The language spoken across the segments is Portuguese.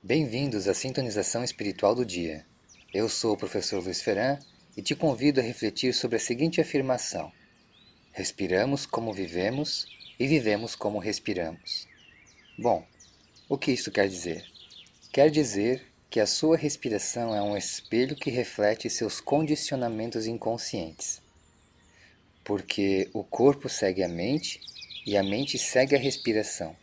Bem-vindos à sintonização espiritual do dia. Eu sou o professor Luiz Ferran e te convido a refletir sobre a seguinte afirmação: Respiramos como vivemos e vivemos como respiramos. Bom, o que isso quer dizer? Quer dizer que a sua respiração é um espelho que reflete seus condicionamentos inconscientes. Porque o corpo segue a mente e a mente segue a respiração.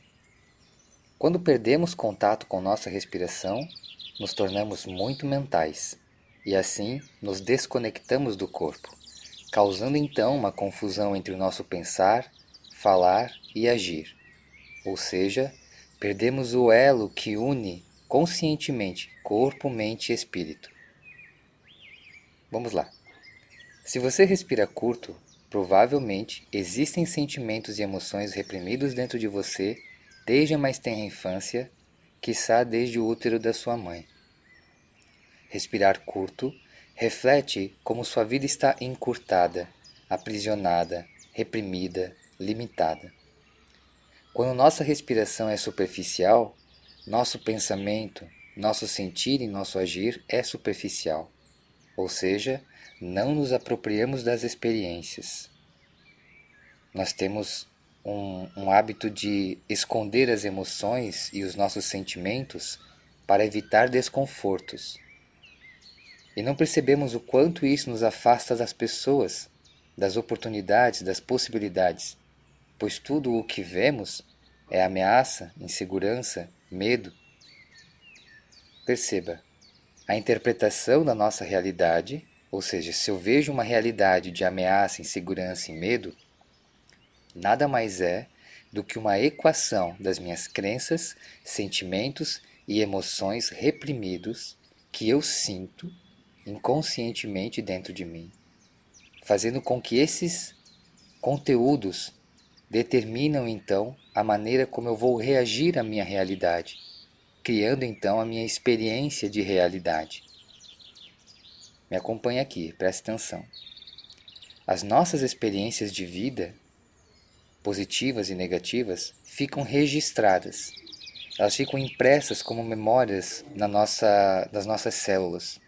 Quando perdemos contato com nossa respiração, nos tornamos muito mentais e assim nos desconectamos do corpo, causando então uma confusão entre o nosso pensar, falar e agir. Ou seja, perdemos o elo que une conscientemente corpo, mente e espírito. Vamos lá. Se você respira curto, provavelmente existem sentimentos e emoções reprimidos dentro de você desde a mais tenra infância, quiçá desde o útero da sua mãe. Respirar curto reflete como sua vida está encurtada, aprisionada, reprimida, limitada. Quando nossa respiração é superficial, nosso pensamento, nosso sentir e nosso agir é superficial, ou seja, não nos apropriamos das experiências. Nós temos um, um hábito de esconder as emoções e os nossos sentimentos para evitar desconfortos. E não percebemos o quanto isso nos afasta das pessoas, das oportunidades, das possibilidades, pois tudo o que vemos é ameaça, insegurança, medo. Perceba, a interpretação da nossa realidade, ou seja, se eu vejo uma realidade de ameaça, insegurança e medo, nada mais é do que uma equação das minhas crenças, sentimentos e emoções reprimidos que eu sinto inconscientemente dentro de mim, fazendo com que esses conteúdos determinam então a maneira como eu vou reagir à minha realidade, criando então a minha experiência de realidade. Me acompanhe aqui, preste atenção. As nossas experiências de vida positivas e negativas, ficam registradas. Elas ficam impressas como memórias na nossa, nas nossas células.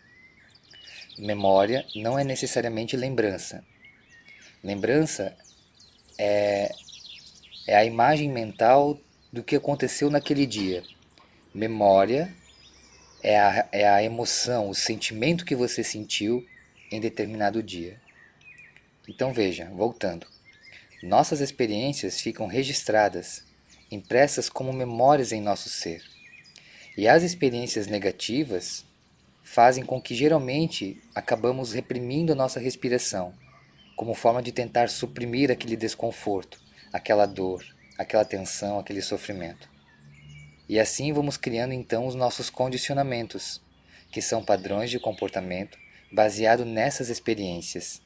Memória não é necessariamente lembrança. Lembrança é, é a imagem mental do que aconteceu naquele dia. Memória é a, é a emoção, o sentimento que você sentiu em determinado dia. Então veja, voltando. Nossas experiências ficam registradas, impressas como memórias em nosso ser. E as experiências negativas fazem com que geralmente acabamos reprimindo a nossa respiração, como forma de tentar suprimir aquele desconforto, aquela dor, aquela tensão, aquele sofrimento. E assim vamos criando então os nossos condicionamentos, que são padrões de comportamento baseado nessas experiências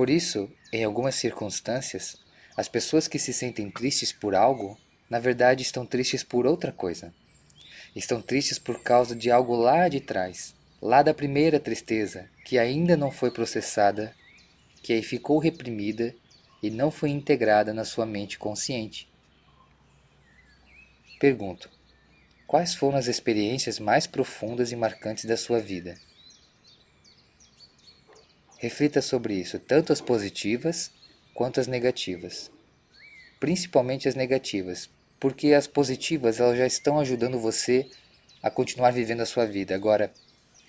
por isso, em algumas circunstâncias, as pessoas que se sentem tristes por algo, na verdade estão tristes por outra coisa. Estão tristes por causa de algo lá de trás, lá da primeira tristeza, que ainda não foi processada, que aí ficou reprimida e não foi integrada na sua mente consciente. Pergunto: quais foram as experiências mais profundas e marcantes da sua vida? Reflita sobre isso, tanto as positivas quanto as negativas. Principalmente as negativas, porque as positivas elas já estão ajudando você a continuar vivendo a sua vida. Agora,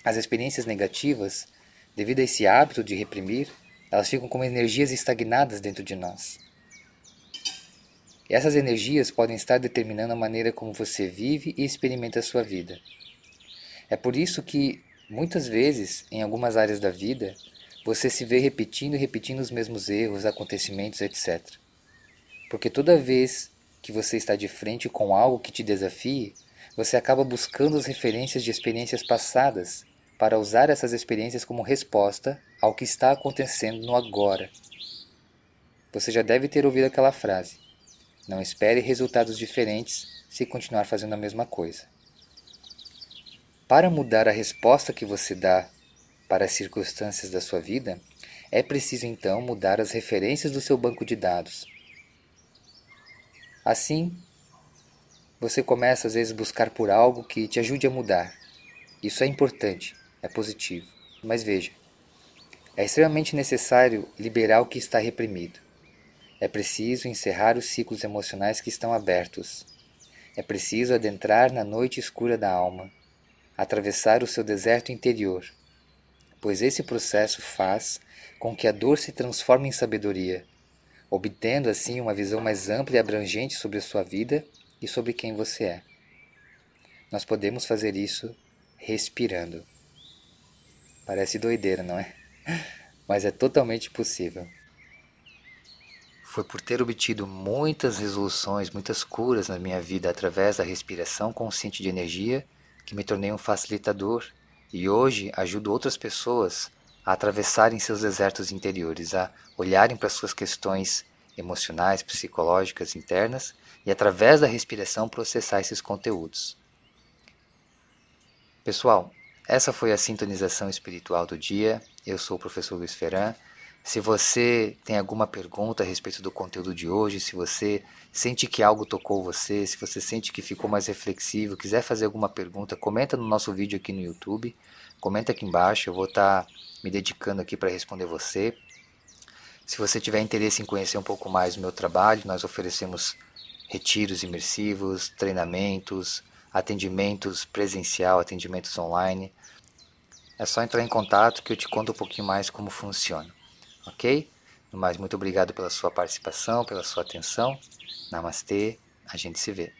as experiências negativas, devido a esse hábito de reprimir, elas ficam como energias estagnadas dentro de nós. E essas energias podem estar determinando a maneira como você vive e experimenta a sua vida. É por isso que, muitas vezes, em algumas áreas da vida, você se vê repetindo e repetindo os mesmos erros, acontecimentos, etc. Porque toda vez que você está de frente com algo que te desafie, você acaba buscando as referências de experiências passadas para usar essas experiências como resposta ao que está acontecendo no agora. Você já deve ter ouvido aquela frase: Não espere resultados diferentes se continuar fazendo a mesma coisa. Para mudar a resposta que você dá para as circunstâncias da sua vida, é preciso então mudar as referências do seu banco de dados. Assim, você começa às vezes a buscar por algo que te ajude a mudar. Isso é importante, é positivo. Mas veja, é extremamente necessário liberar o que está reprimido. É preciso encerrar os ciclos emocionais que estão abertos. É preciso adentrar na noite escura da alma, atravessar o seu deserto interior, pois esse processo faz com que a dor se transforme em sabedoria, obtendo assim uma visão mais ampla e abrangente sobre a sua vida e sobre quem você é. Nós podemos fazer isso respirando. Parece doideira, não é? Mas é totalmente possível. Foi por ter obtido muitas resoluções, muitas curas na minha vida através da respiração consciente de energia que me tornei um facilitador e hoje ajudo outras pessoas a atravessarem seus desertos interiores, a olharem para suas questões emocionais, psicológicas internas e através da respiração processar esses conteúdos. Pessoal, essa foi a sintonização espiritual do dia. Eu sou o professor Luiz Ferran. Se você tem alguma pergunta a respeito do conteúdo de hoje, se você sente que algo tocou você, se você sente que ficou mais reflexivo, quiser fazer alguma pergunta, comenta no nosso vídeo aqui no YouTube, comenta aqui embaixo, eu vou estar tá me dedicando aqui para responder você. Se você tiver interesse em conhecer um pouco mais do meu trabalho, nós oferecemos retiros imersivos, treinamentos, atendimentos presencial, atendimentos online. É só entrar em contato que eu te conto um pouquinho mais como funciona ok? No mais, muito obrigado pela sua participação, pela sua atenção. Namastê, a gente se vê.